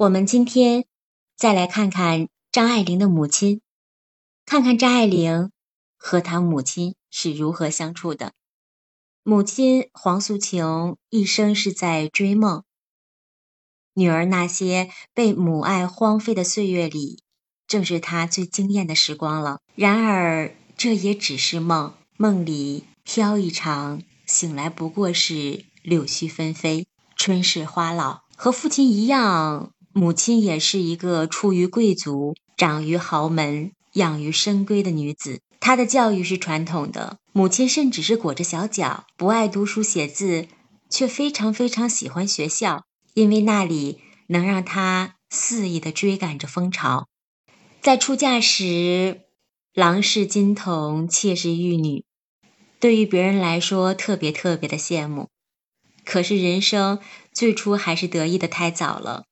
我们今天再来看看张爱玲的母亲，看看张爱玲和她母亲是如何相处的。母亲黄素琼一生是在追梦，女儿那些被母爱荒废的岁月里，正是她最惊艳的时光了。然而，这也只是梦，梦里飘一场，醒来不过是柳絮纷飞，春逝花老。和父亲一样，母亲也是一个出于贵族、长于豪门、养于深闺的女子。她的教育是传统的，母亲甚至是裹着小脚，不爱读书写字，却非常非常喜欢学校，因为那里能让她肆意的追赶着风潮。在出嫁时，郎是金童，妾是玉女，对于别人来说特别特别的羡慕。可是人生最初还是得意的太早了，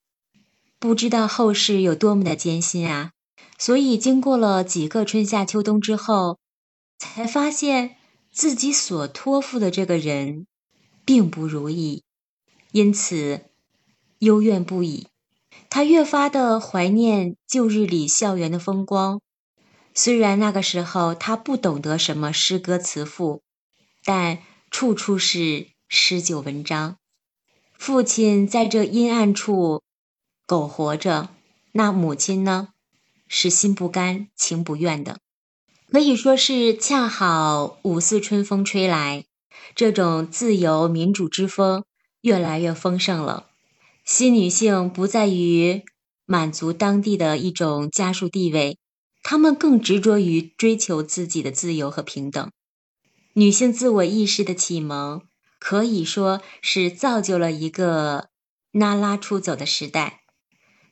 不知道后事有多么的艰辛啊！所以经过了几个春夏秋冬之后，才发现自己所托付的这个人并不如意，因此幽怨不已。他越发的怀念旧日里校园的风光。虽然那个时候他不懂得什么诗歌词赋，但处处是。诗酒文章，父亲在这阴暗处苟活着，那母亲呢，是心不甘情不愿的，可以说是恰好五四春风吹来，这种自由民主之风越来越丰盛了。新女性不在于满足当地的一种家属地位，她们更执着于追求自己的自由和平等。女性自我意识的启蒙。可以说是造就了一个拉拉出走的时代，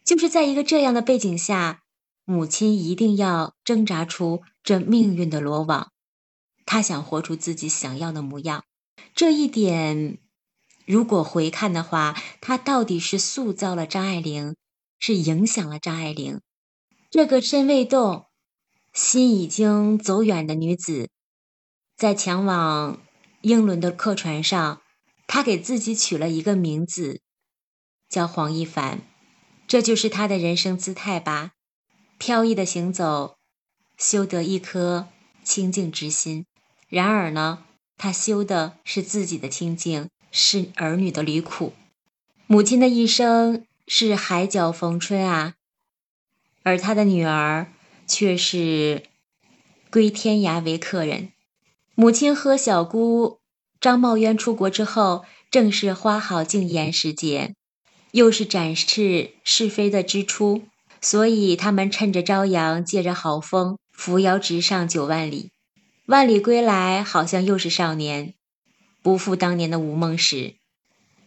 就是在一个这样的背景下，母亲一定要挣扎出这命运的罗网，她想活出自己想要的模样。这一点，如果回看的话，她到底是塑造了张爱玲，是影响了张爱玲这个身未动、心已经走远的女子，在前往。英伦的客船上，她给自己取了一个名字，叫黄一凡，这就是他的人生姿态吧。飘逸的行走，修得一颗清净之心。然而呢，他修的是自己的清净，是儿女的离苦。母亲的一生是海角逢春啊，而他的女儿却是归天涯为客人。母亲和小姑张茂渊出国之后，正是花好静言时节，又是展示是非的之初，所以他们趁着朝阳，借着好风，扶摇直上九万里。万里归来，好像又是少年，不复当年的无梦时。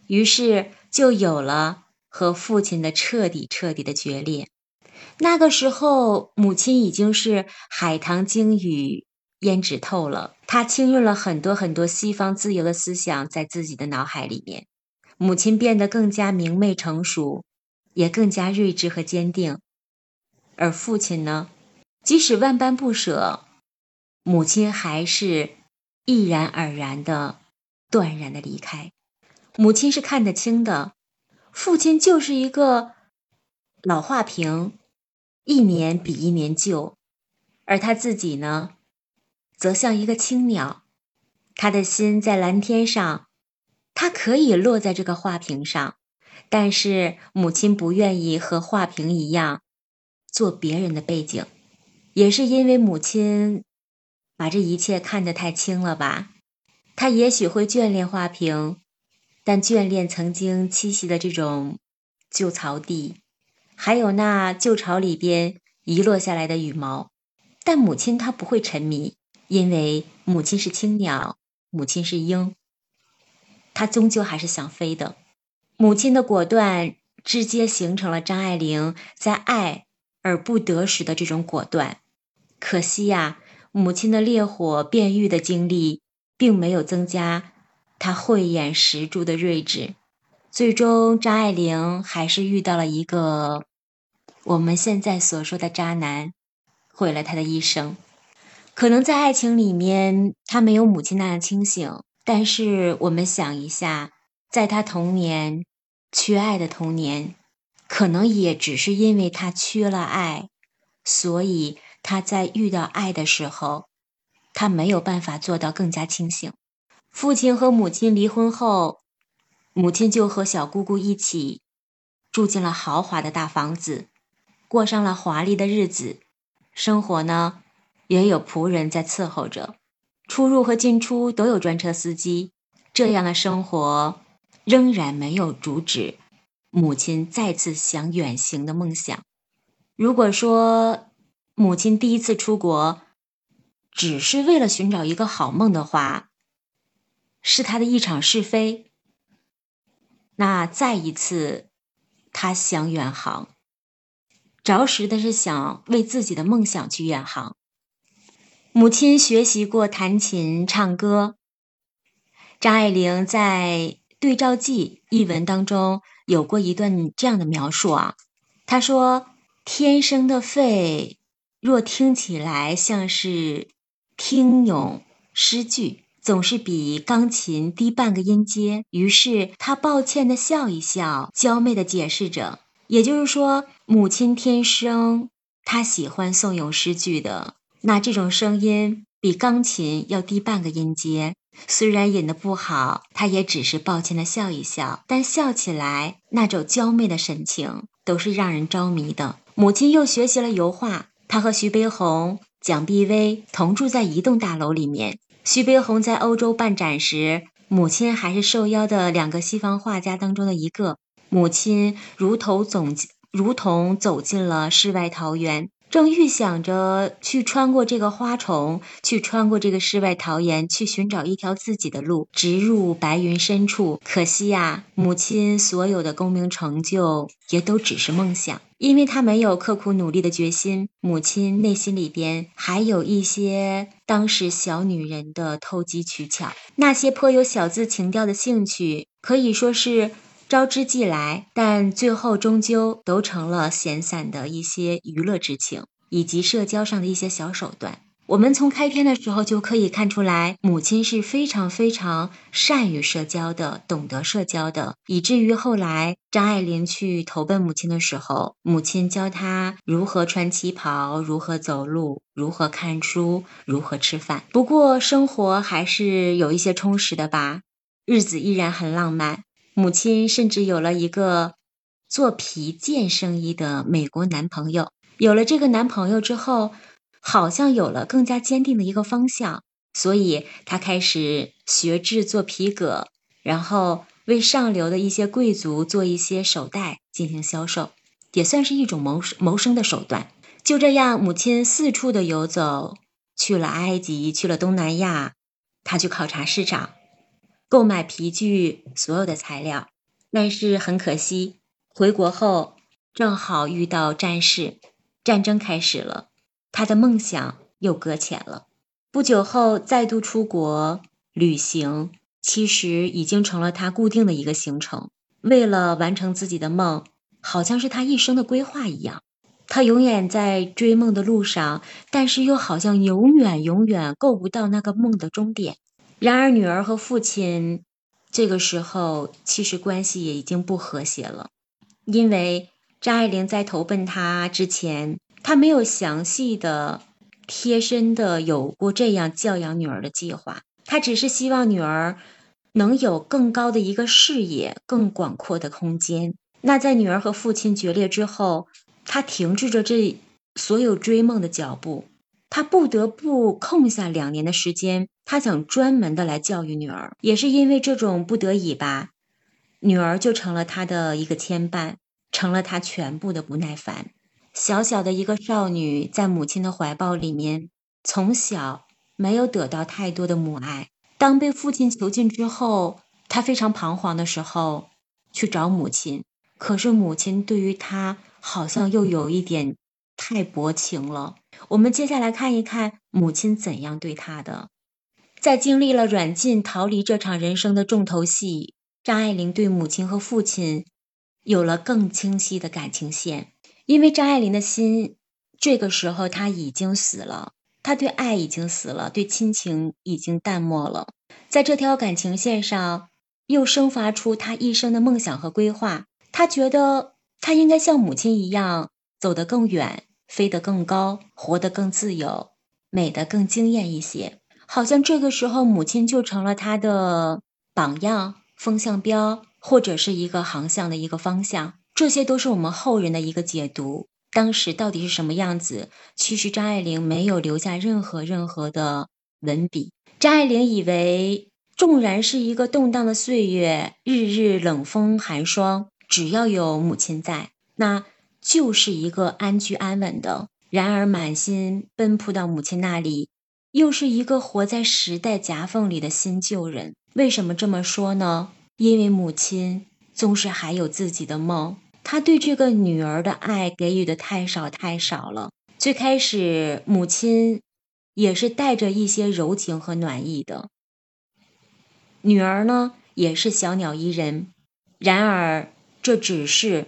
于是就有了和父亲的彻底彻底的决裂。那个时候，母亲已经是海棠经雨。胭脂透了，她浸润了很多很多西方自由的思想在自己的脑海里面。母亲变得更加明媚成熟，也更加睿智和坚定。而父亲呢，即使万般不舍，母亲还是毅然而然的断然的离开。母亲是看得清的，父亲就是一个老画屏，一年比一年旧，而他自己呢？则像一个青鸟，他的心在蓝天上，他可以落在这个画屏上，但是母亲不愿意和画屏一样做别人的背景，也是因为母亲把这一切看得太轻了吧？他也许会眷恋画屏，但眷恋曾经栖息的这种旧草地，还有那旧巢里边遗落下来的羽毛，但母亲她不会沉迷。因为母亲是青鸟，母亲是鹰，她终究还是想飞的。母亲的果断，直接形成了张爱玲在爱而不得时的这种果断。可惜呀，母亲的烈火变狱的经历，并没有增加她慧眼识珠的睿智。最终，张爱玲还是遇到了一个我们现在所说的渣男，毁了她的一生。可能在爱情里面，他没有母亲那样清醒。但是我们想一下，在他童年缺爱的童年，可能也只是因为他缺了爱，所以他在遇到爱的时候，他没有办法做到更加清醒。父亲和母亲离婚后，母亲就和小姑姑一起住进了豪华的大房子，过上了华丽的日子。生活呢，也有仆人在伺候着，出入和进出都有专车司机。这样的生活仍然没有阻止母亲再次想远行的梦想。如果说母亲第一次出国只是为了寻找一个好梦的话，是她的一场是非。那再一次，她想远航，着实的是想为自己的梦想去远航。母亲学习过弹琴、唱歌。张爱玲在《对照记》一文当中有过一段这样的描述啊，她说：“天生的肺，若听起来像是听咏诗句，总是比钢琴低半个音阶。”于是她抱歉的笑一笑，娇媚的解释着，也就是说，母亲天生她喜欢诵咏诗句的，那这种声音比钢琴要低半个音阶。虽然引得不好，他也只是抱歉的笑一笑，但笑起来那种娇媚的神情都是让人着迷的。母亲又学习了油画，她和徐悲鸿、蒋碧薇同住在一栋大楼里面。徐悲鸿在欧洲办展时，母亲还是受邀的两个西方画家当中的一个。母亲如同总如同走进了世外桃源。正预想着去穿过这个花丛，去穿过这个世外桃源，去寻找一条自己的路，直入白云深处。可惜呀，母亲所有的功名成就也都只是梦想，因为她没有刻苦努力的决心。母亲内心里边还有一些当时小女人的投机取巧，那些颇有小资情调的兴趣，可以说是。招之即来，但最后终究都成了闲散的一些娱乐之情，以及社交上的一些小手段。我们从开篇的时候就可以看出来，母亲是非常非常善于社交的，懂得社交的，以至于后来张爱玲去投奔母亲的时候，母亲教她如何穿旗袍，如何走路，如何看书，如何吃饭。不过生活还是有一些充实的吧，日子依然很浪漫。母亲甚至有了一个做皮件生意的美国男朋友。有了这个男朋友之后，好像有了更加坚定的一个方向，所以她开始学制作皮革，然后为上流的一些贵族做一些手袋进行销售，也算是一种谋谋生的手段。就这样，母亲四处的游走，去了埃及，去了东南亚，她去考察市场。购买皮具所有的材料，但是很可惜，回国后正好遇到战事，战争开始了，他的梦想又搁浅了。不久后再度出国旅行，其实已经成了他固定的一个行程。为了完成自己的梦，好像是他一生的规划一样。他永远在追梦的路上，但是又好像永远永远够不到那个梦的终点。然而，女儿和父亲这个时候其实关系也已经不和谐了，因为张爱玲在投奔他之前，她没有详细的、贴身的有过这样教养女儿的计划，她只是希望女儿能有更高的一个视野、更广阔的空间。那在女儿和父亲决裂之后，她停滞着这所有追梦的脚步。他不得不空下两年的时间，他想专门的来教育女儿，也是因为这种不得已吧，女儿就成了他的一个牵绊，成了他全部的不耐烦。小小的一个少女，在母亲的怀抱里面，从小没有得到太多的母爱。当被父亲囚禁之后，他非常彷徨的时候，去找母亲，可是母亲对于他好像又有一点太薄情了。我们接下来看一看母亲怎样对他的。在经历了软禁、逃离这场人生的重头戏，张爱玲对母亲和父亲有了更清晰的感情线。因为张爱玲的心，这个时候她已经死了，她对爱已经死了，对亲情已经淡漠了。在这条感情线上，又生发出她一生的梦想和规划。她觉得他应该像母亲一样走得更远，飞得更高，活得更自由，美得更惊艳一些。好像这个时候，母亲就成了他的榜样、风向标，或者是一个航向的一个方向。这些都是我们后人的一个解读。当时到底是什么样子？其实张爱玲没有留下任何任何的文笔。张爱玲以为，纵然是一个动荡的岁月，日日冷风寒霜，只要有母亲在，那就是一个安居安稳的。然而满心奔赴到母亲那里，又是一个活在时代夹缝里的新旧人。为什么这么说呢？因为母亲总是还有自己的梦。他对这个女儿的爱给予的太少太少了。最开始，母亲也是带着一些柔情和暖意的。女儿呢，也是小鸟依人。然而，这只是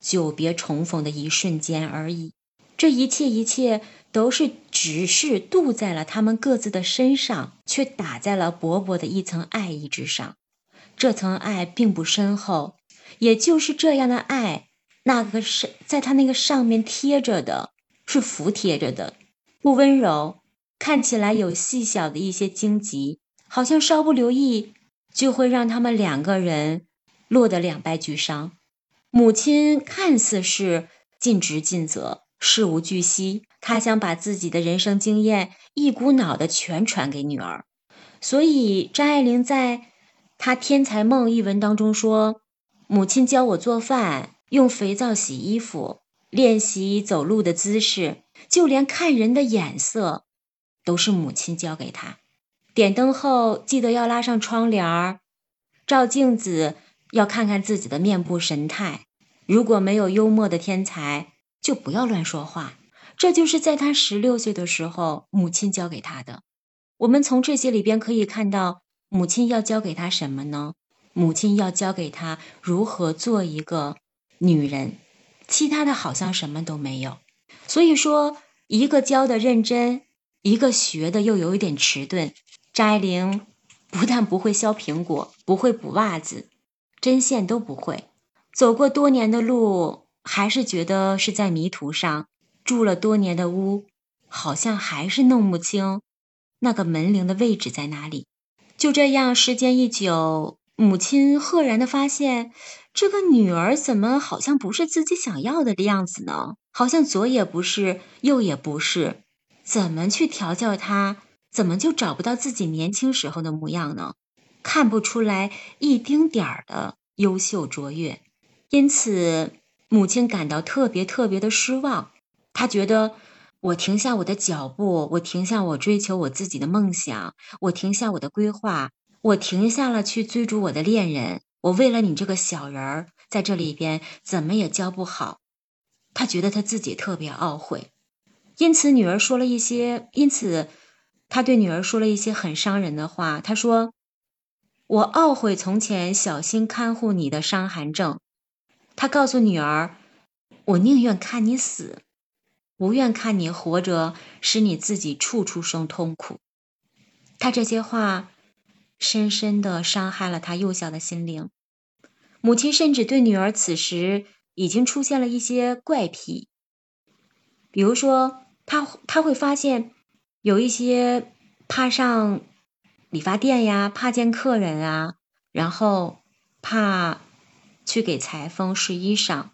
久别重逢的一瞬间而已。这一切一切都是只是镀在了他们各自的身上，却打在了薄薄的一层爱意之上。这层爱并不深厚。也就是这样的爱，那个是在他那个上面贴着的，是服贴着的，不温柔，看起来有细小的一些荆棘，好像稍不留意就会让他们两个人落得两败俱伤。母亲看似是尽职尽责，事无巨细，她想把自己的人生经验一股脑的全传给女儿，所以张爱玲在她《天才梦》一文当中说。母亲教我做饭，用肥皂洗衣服，练习走路的姿势，就连看人的眼色，都是母亲教给他。点灯后记得要拉上窗帘儿，照镜子要看看自己的面部神态。如果没有幽默的天才，就不要乱说话。这就是在他十六岁的时候，母亲教给他的。我们从这些里边可以看到，母亲要教给他什么呢？母亲要教给他如何做一个女人，其他的好像什么都没有。所以说，一个教的认真，一个学的又有一点迟钝。张爱玲不但不会削苹果，不会补袜子，针线都不会。走过多年的路，还是觉得是在迷途上。住了多年的屋，好像还是弄不清那个门铃的位置在哪里。就这样，时间一久。母亲赫然的发现，这个女儿怎么好像不是自己想要的样子呢？好像左也不是，右也不是，怎么去调教她，怎么就找不到自己年轻时候的模样呢？看不出来一丁点儿的优秀卓越，因此母亲感到特别特别的失望。她觉得，我停下我的脚步，我停下我追求我自己的梦想，我停下我的规划。我停下了去追逐我的恋人，我为了你这个小人儿，在这里边怎么也教不好。他觉得他自己特别懊悔，因此女儿说了一些，因此他对女儿说了一些很伤人的话。他说：“我懊悔从前小心看护你的伤寒症。”他告诉女儿：“我宁愿看你死，不愿看你活着，使你自己处处生痛苦。”他这些话。深深的伤害了他幼小的心灵。母亲甚至对女儿此时已经出现了一些怪癖，比如说，他他会发现有一些怕上理发店呀，怕见客人啊，然后怕去给裁缝试衣裳，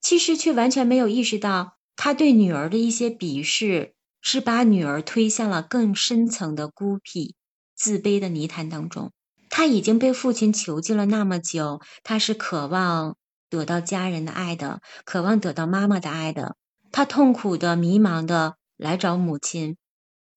其实却完全没有意识到，他对女儿的一些鄙视是把女儿推向了更深层的孤僻。自卑的泥潭当中，他已经被父亲囚禁了那么久。他是渴望得到家人的爱的，渴望得到妈妈的爱的。他痛苦的、迷茫的来找母亲，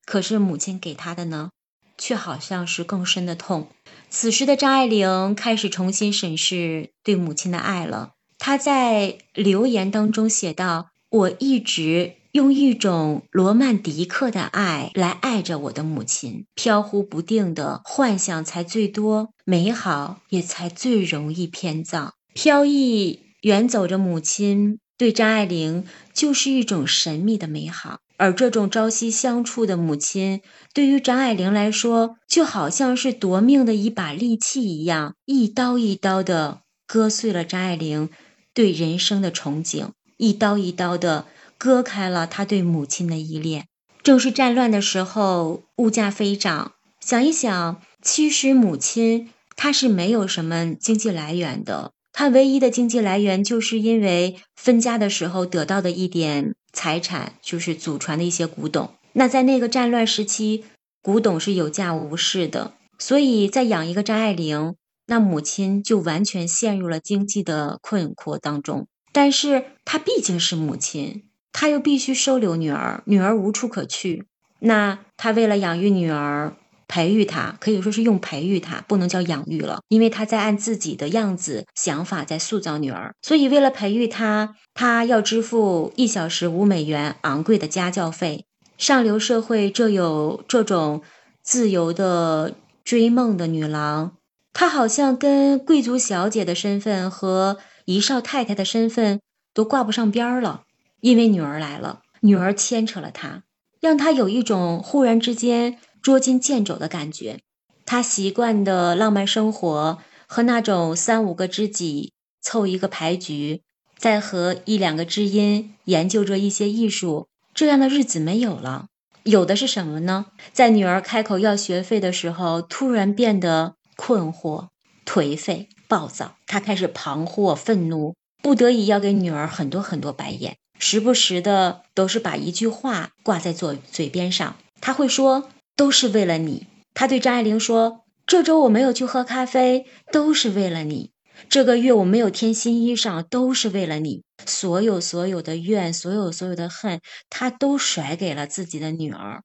可是母亲给他的呢，却好像是更深的痛。此时的张爱玲开始重新审视对母亲的爱了。她在留言当中写道：“我一直。”用一种罗曼蒂克的爱来爱着我的母亲，飘忽不定的幻想才最多，美好也才最容易偏造。飘逸远走着母亲，对张爱玲就是一种神秘的美好。而这种朝夕相处的母亲，对于张爱玲来说，就好像是夺命的一把利器一样，一刀一刀的割碎了张爱玲。对人生的憧憬，一刀一刀的割开了她对母亲的依恋。正是战乱的时候，物价飞涨，想一想，其实母亲她是没有什么经济来源的，她唯一的经济来源就是因为分家的时候得到的一点财产，就是祖传的一些古董。那在那个战乱时期，古董是有价无市的，所以在养一个张爱玲。那母亲就完全陷入了经济的困惑当中，但是她毕竟是母亲，她又必须收留女儿，女儿无处可去。那她为了养育女儿，培育她，可以说是用培育她，不能叫养育了，因为她在按自己的样子、想法在塑造女儿。所以为了培育她，她要支付一小时五美元昂贵的家教费。上流社会这有这种自由的追梦的女郎。她好像跟贵族小姐的身份和一少太太的身份都挂不上边儿了，因为女儿来了，女儿牵扯了她，让她有一种忽然之间捉襟见肘的感觉。他习惯的浪漫生活和那种三五个知己凑一个牌局，再和一两个知音研究着一些艺术，这样的日子没有了。有的是什么呢？在女儿开口要学费的时候，突然变得。困惑、颓废、暴躁，他开始彷惑、愤怒，不得已要给女儿很多很多白眼，时不时的都是把一句话挂在嘴嘴边上。他会说：“都是为了你。”他对张爱玲说：“这周我没有去喝咖啡，都是为了你；这个月我没有添新衣裳，都是为了你。所有所有的怨，所有所有的恨，他都甩给了自己的女儿，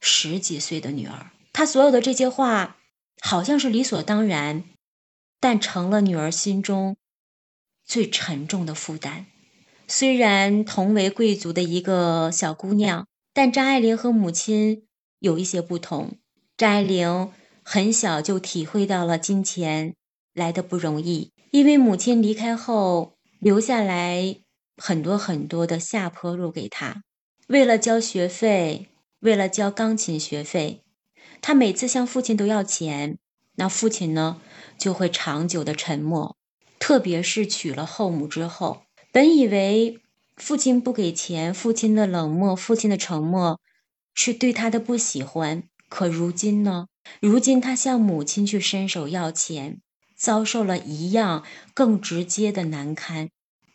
十几岁的女儿。他所有的这些话。”好像是理所当然，但成了女儿心中最沉重的负担。虽然同为贵族的一个小姑娘，但张爱玲和母亲有一些不同。张爱玲很小就体会到了金钱来的不容易，因为母亲离开后留下来很多很多的下坡路给她。为了交学费，为了交钢琴学费。她每次向父亲都要钱，那父亲呢就会长久的沉默。特别是娶了后母之后，本以为父亲不给钱，父亲的冷漠，父亲的沉默是对他的不喜欢。可如今呢？如今他向母亲去伸手要钱，遭受了一样更直接的难堪。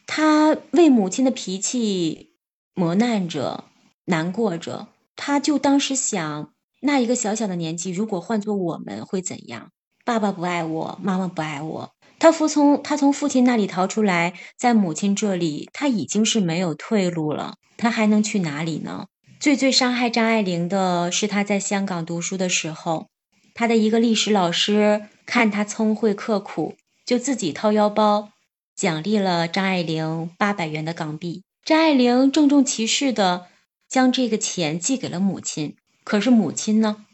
他为母亲的脾气磨难着，难过着。他就当时想。那一个小小的年纪，如果换做我们会怎样？爸爸不爱我，妈妈不爱我。他服从，他从父亲那里逃出来，在母亲这里，他已经是没有退路了。他还能去哪里呢？最最伤害张爱玲的是，她在香港读书的时候，她的一个历史老师看她聪慧刻苦，就自己掏腰包奖励了张爱玲八百元的港币。张爱玲郑重其事的将这个钱寄给了母亲。可是母亲呢？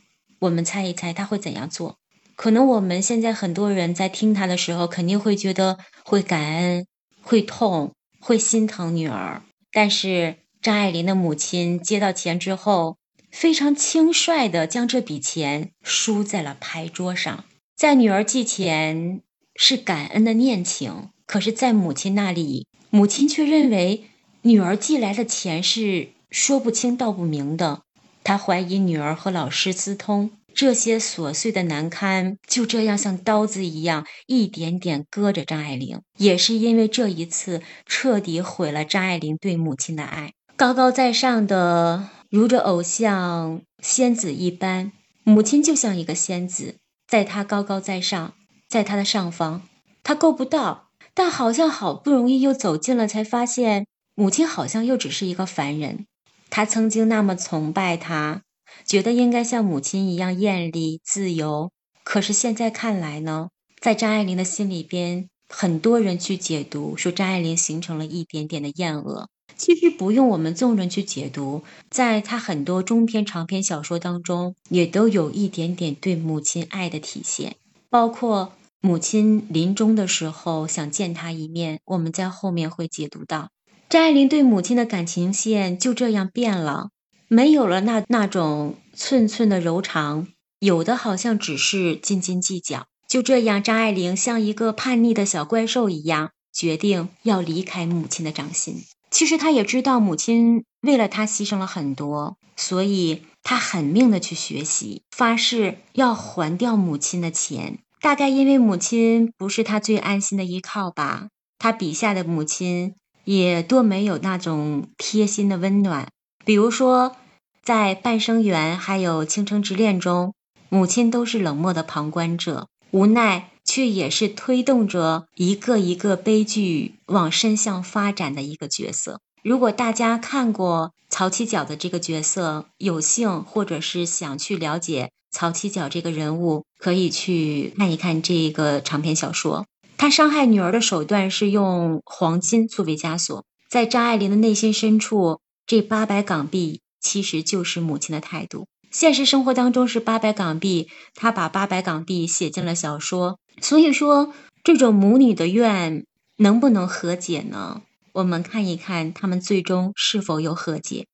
我们猜一猜他会怎样做？可能我们现在很多人在听他的时候，肯定会觉得会感恩、会痛、会心疼女儿。但是张爱玲的母亲接到钱之后，非常轻率的将这笔钱输在了牌桌上。在女儿寄钱是感恩的念情，可是，在母亲那里，母亲却认为女儿寄来的钱是说不清道不明的。她怀疑女儿和老师私通，这些琐碎的难堪就这样像刀子一样一点点割着张爱玲。也是因为这一次，彻底毁了张爱玲对母亲的爱。高高在上的，如着偶像仙子一般，母亲就像一个仙子，在她高高在上，在她的上方，她够不到。但好像好不容易又走近了，才发现母亲好像又只是一个凡人。他曾经那么崇拜她，觉得应该像母亲一样艳丽自由。可是现在看来呢，在张爱玲的心里边，很多人去解读说张爱玲形成了一点点的厌恶。其实不用我们众人去解读，在他很多中篇长篇小说当中，也都有一点点对母亲爱的体现。包括母亲临终的时候想见他一面，我们在后面会解读到。张爱玲对母亲的感情线就这样变了，没有了那那种寸寸的柔肠，有的好像只是斤斤计较。就这样，张爱玲像一个叛逆的小怪兽一样，决定要离开母亲的掌心。其实他也知道母亲为了他牺牲了很多，所以他狠命的去学习，发誓要还掉母亲的钱。大概因为母亲不是他最安心的依靠吧，他笔下的母亲也多没有那种贴心的温暖。比如说，在《半生缘》还有《倾城之恋》中，母亲都是冷漠的旁观者，无奈却也是推动着一个一个悲剧往深向发展的一个角色。如果大家看过曹七脚的这个角色，有幸或者是想去了解。曹七脚这个人物可以去看一看这个长篇小说。他伤害女儿的手段是用黄金作为枷锁，在张爱玲的内心深处，这八百港币其实就是母亲的态度。现实生活当中是八百港币，他把八百港币写进了小说。所以说，这种母女的怨能不能和解呢？我们看一看他们最终是否有和解。